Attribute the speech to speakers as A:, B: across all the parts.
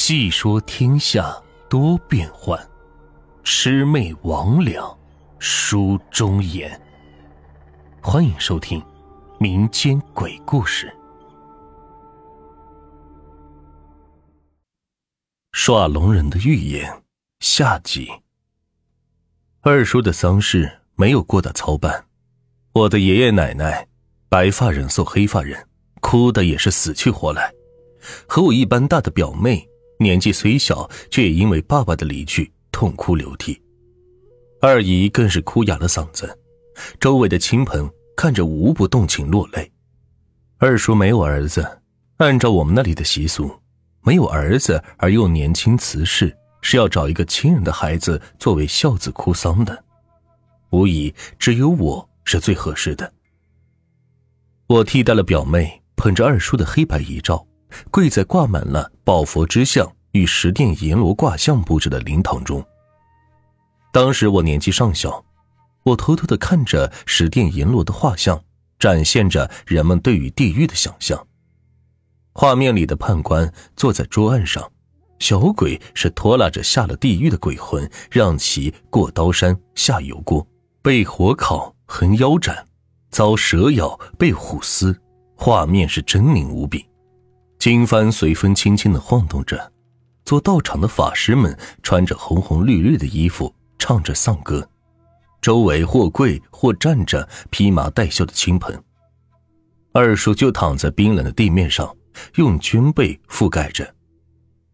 A: 细说天下多变幻，魑魅魍魉书中言。欢迎收听民间鬼故事。耍龙人的预言下集。二叔的丧事没有过得操办，我的爷爷奶奶，白发人送黑发人，哭的也是死去活来。和我一般大的表妹，年纪虽小，却也因为爸爸的离去痛哭流涕。二姨更是哭哑了嗓子，周围的亲朋看着无不动情落泪。二叔没有儿子，按照我们那里的习俗，没有儿子而又年轻辞世，是要找一个亲人的孩子作为孝子哭丧的。无疑，只有我是最合适的。我替代了表妹，捧着二叔的黑白遗照。跪在挂满了宝佛之像与十殿阎罗卦像布置的灵堂中。当时我年纪尚小，我偷偷的看着十殿阎罗的画像，展现着人们对于地狱的想象。画面里的判官坐在桌案上，小鬼是拖拉着下了地狱的鬼魂，让其过刀山下油锅，被火烤、横腰斩，遭蛇咬、被虎撕，画面是狰狞无比。经幡随风轻轻的晃动着，做道场的法师们穿着红红绿绿的衣服，唱着丧歌，周围或跪或站着披麻戴孝的亲朋。二叔就躺在冰冷的地面上，用绢被覆盖着，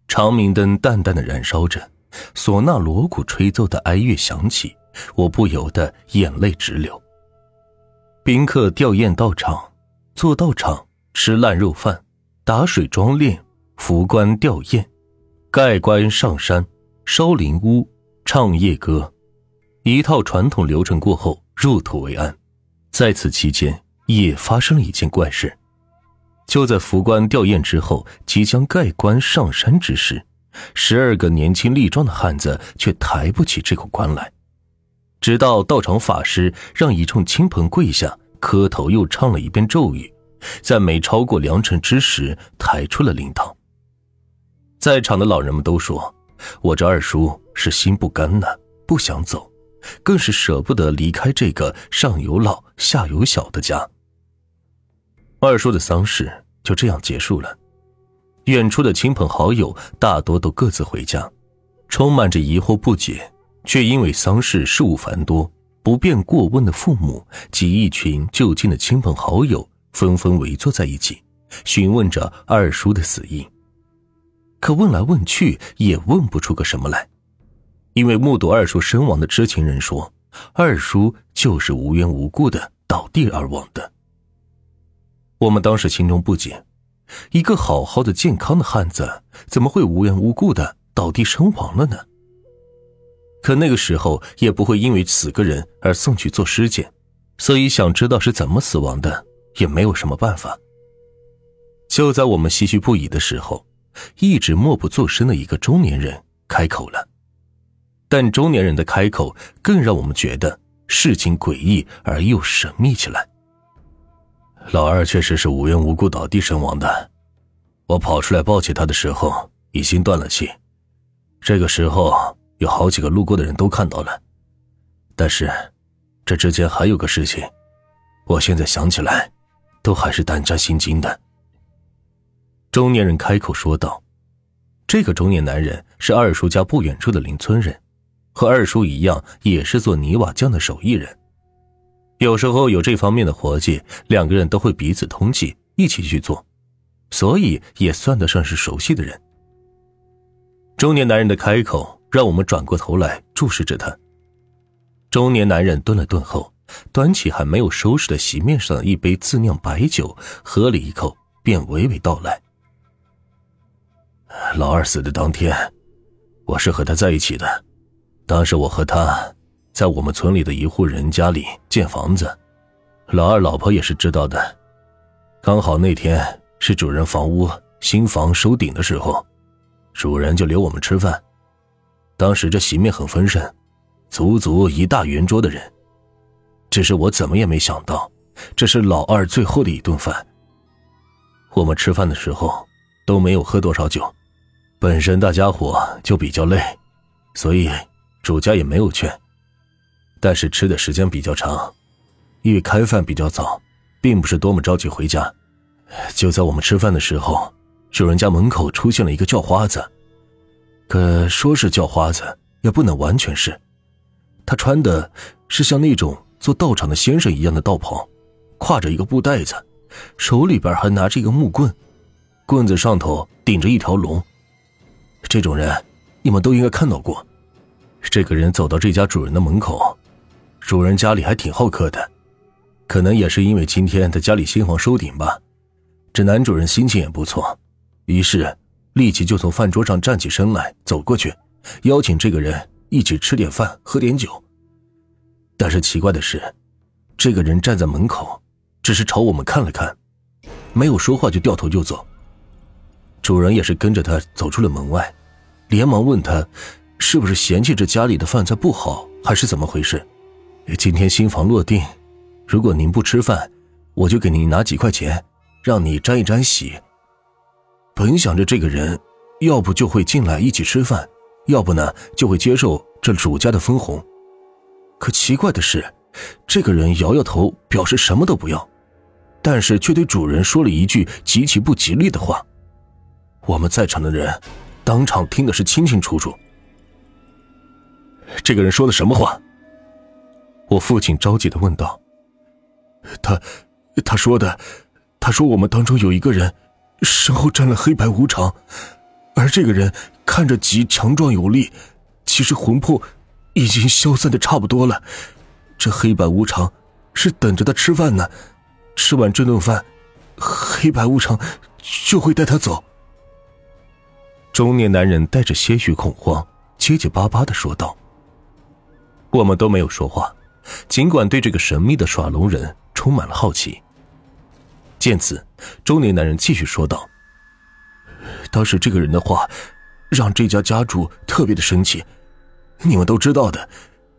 A: 长明灯淡淡的燃烧着，唢呐锣鼓吹奏的哀乐响起，我不由得眼泪直流。宾客吊唁到场，做道场吃烂肉饭。打水装殓，扶棺吊唁，盖棺上山，烧灵屋，唱夜歌，一套传统流程过后，入土为安。在此期间，也发生了一件怪事。就在扶棺吊唁之后，即将盖棺上山之时，十二个年轻力壮的汉子却抬不起这口棺来。直到道场法师让一众亲朋跪下磕头，又唱了一遍咒语。在没超过良辰之时，抬出了灵堂。在场的老人们都说：“我这二叔是心不甘呐，不想走，更是舍不得离开这个上有老下有小的家。”二叔的丧事就这样结束了。远处的亲朋好友大多都各自回家，充满着疑惑不解，却因为丧事事务繁多，不便过问的父母及一群就近的亲朋好友。纷纷围坐在一起，询问着二叔的死因。可问来问去也问不出个什么来，因为目睹二叔身亡的知情人说，二叔就是无缘无故的倒地而亡的。我们当时心中不解，一个好好的健康的汉子，怎么会无缘无故的倒地身亡了呢？可那个时候也不会因为死个人而送去做尸检，所以想知道是怎么死亡的。也没有什么办法。就在我们唏嘘不已的时候，一直默不作声的一个中年人开口了。但中年人的开口更让我们觉得事情诡异而又神秘起来。老二确实是无缘无故倒地身亡的，我跑出来抱起他的时候已经断了气。这个时候有好几个路过的人都看到了，但是这之间还有个事情，我现在想起来。都还是胆战心惊的。中年人开口说道：“这个中年男人是二叔家不远处的邻村人，和二叔一样，也是做泥瓦匠的手艺人。有时候有这方面的活计，两个人都会彼此通气，一起去做，所以也算得上是熟悉的人。”中年男人的开口让我们转过头来注视着他。中年男人顿了顿后。端起还没有收拾的席面上的一杯自酿白酒，喝了一口，便娓娓道来：“老二死的当天，我是和他在一起的。当时我和他在我们村里的一户人家里建房子，老二老婆也是知道的。刚好那天是主人房屋新房收顶的时候，主人就留我们吃饭。当时这席面很丰盛，足足一大圆桌的人。”只是我怎么也没想到，这是老二最后的一顿饭。我们吃饭的时候都没有喝多少酒，本身大家伙就比较累，所以主家也没有劝。但是吃的时间比较长，因为开饭比较早，并不是多么着急回家。就在我们吃饭的时候，主人家门口出现了一个叫花子。可说是叫花子，也不能完全是。他穿的是像那种做道场的先生一样的道袍，挎着一个布袋子，手里边还拿着一个木棍，棍子上头顶着一条龙。这种人，你们都应该看到过。这个人走到这家主人的门口，主人家里还挺好客的，可能也是因为今天在家里新房收顶吧。这男主人心情也不错，于是立即就从饭桌上站起身来，走过去，邀请这个人一起吃点饭，喝点酒。但是奇怪的是，这个人站在门口，只是朝我们看了看，没有说话，就掉头就走。主人也是跟着他走出了门外，连忙问他，是不是嫌弃这家里的饭菜不好，还是怎么回事？今天新房落定，如果您不吃饭，我就给您拿几块钱，让你沾一沾喜。本想着这个人，要不就会进来一起吃饭，要不呢就会接受这主家的分红。可奇怪的是，这个人摇摇头，表示什么都不要，但是却对主人说了一句极其不吉利的话。我们在场的人，当场听的是清清楚楚。这个人说的什么话？我父亲着急的问道。他，他说的，他说我们当中有一个人，身后站了黑白无常，而这个人看着极强壮有力，其实魂魄已经消散的差不多了。这黑白无常是等着他吃饭呢，吃完这顿饭，黑白无常就会带他走。中年男人带着些许恐慌，结结巴巴的说道：“我们都没有说话，尽管对这个神秘的耍龙人充满了好奇。”见此，中年男人继续说道：“当时这个人的话，让这家家主特别的生气。你们都知道的，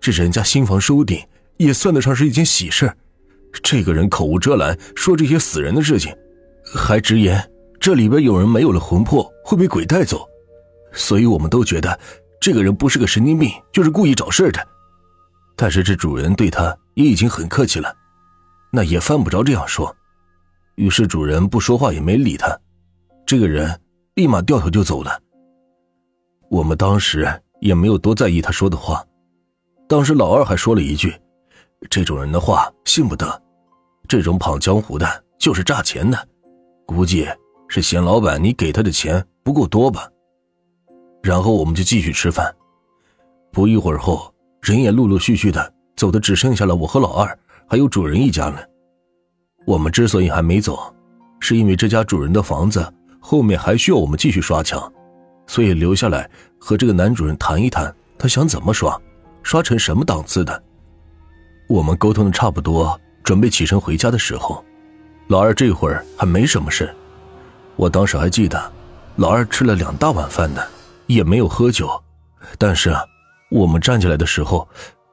A: 这人家新房收顶，也算得上是一件喜事。这个人口无遮拦，说这些死人的事情，还直言。”这里边有人没有了魂魄会被鬼带走，所以我们都觉得这个人不是个神经病，就是故意找事的。但是这主人对他也已经很客气了，那也犯不着这样说。于是主人不说话也没理他，这个人立马掉头就走了。我们当时也没有多在意他说的话，当时老二还说了一句：“这种人的话信不得，这种跑江湖的就是诈钱的，估计。”是嫌老板你给他的钱不够多吧？然后我们就继续吃饭。不一会儿后，人也陆陆续续的走的只剩下了我和老二，还有主人一家了。我们之所以还没走，是因为这家主人的房子后面还需要我们继续刷墙，所以留下来和这个男主人谈一谈，他想怎么刷，刷成什么档次的。我们沟通的差不多，准备起身回家的时候，老二这会儿还没什么事。我当时还记得，老二吃了两大碗饭呢，也没有喝酒。但是，我们站起来的时候，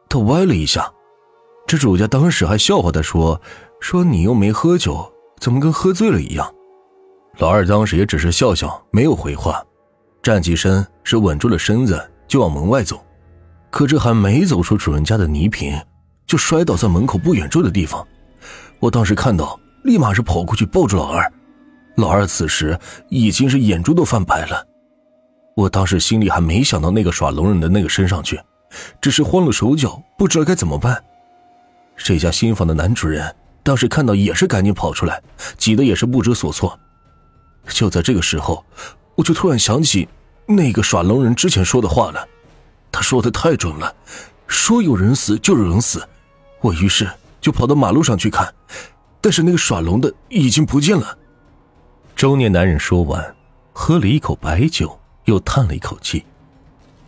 A: 他歪了一下。这主家当时还笑话他说：“说你又没喝酒，怎么跟喝醉了一样？”老二当时也只是笑笑，没有回话，站起身是稳住了身子，就往门外走。可这还没走出主人家的泥坪，就摔倒在门口不远处的地方。我当时看到，立马是跑过去抱住老二。老二此时已经是眼珠都翻白了，我当时心里还没想到那个耍龙人的那个身上去，只是慌了手脚，不知道该怎么办。这家新房的男主人当时看到也是赶紧跑出来，急得也是不知所措。就在这个时候，我就突然想起那个耍龙人之前说的话了，他说的太准了，说有人死就有人死。我于是就跑到马路上去看，但是那个耍龙的已经不见了。中年男人说完，喝了一口白酒，又叹了一口气，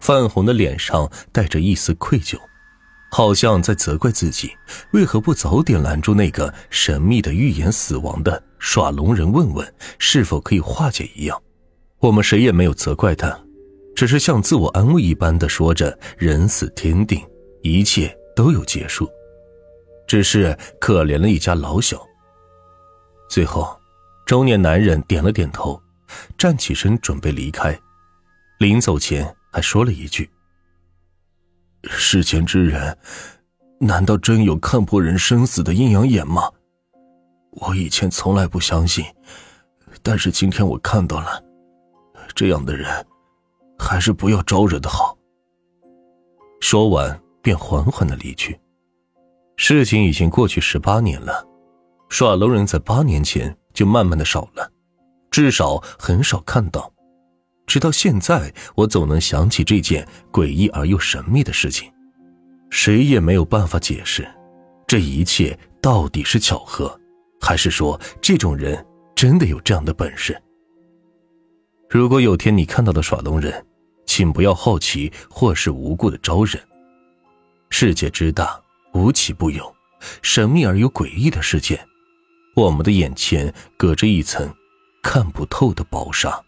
A: 泛红的脸上带着一丝愧疚，好像在责怪自己为何不早点拦住那个神秘的预言死亡的耍龙人，问问是否可以化解一样。我们谁也没有责怪他，只是像自我安慰一般的说着：“人死天定，一切都有结束。”只是可怜了一家老小。最后。中年男人点了点头，站起身准备离开。临走前还说了一句：“
B: 世间之人，难道真有看破人生死的阴阳眼吗？我以前从来不相信，但是今天我看到了，这样的人，还是不要招惹的好。”
A: 说完，便缓缓的离去。事情已经过去十八年了，耍龙人在八年前就慢慢的少了，至少很少看到。直到现在，我总能想起这件诡异而又神秘的事情，谁也没有办法解释，这一切到底是巧合，还是说这种人真的有这样的本事？如果有天你看到了耍龙人，请不要好奇或是无故的招惹。世界之大。无奇不有，神秘而又诡异的事件，我们的眼前隔着一层看不透的薄纱。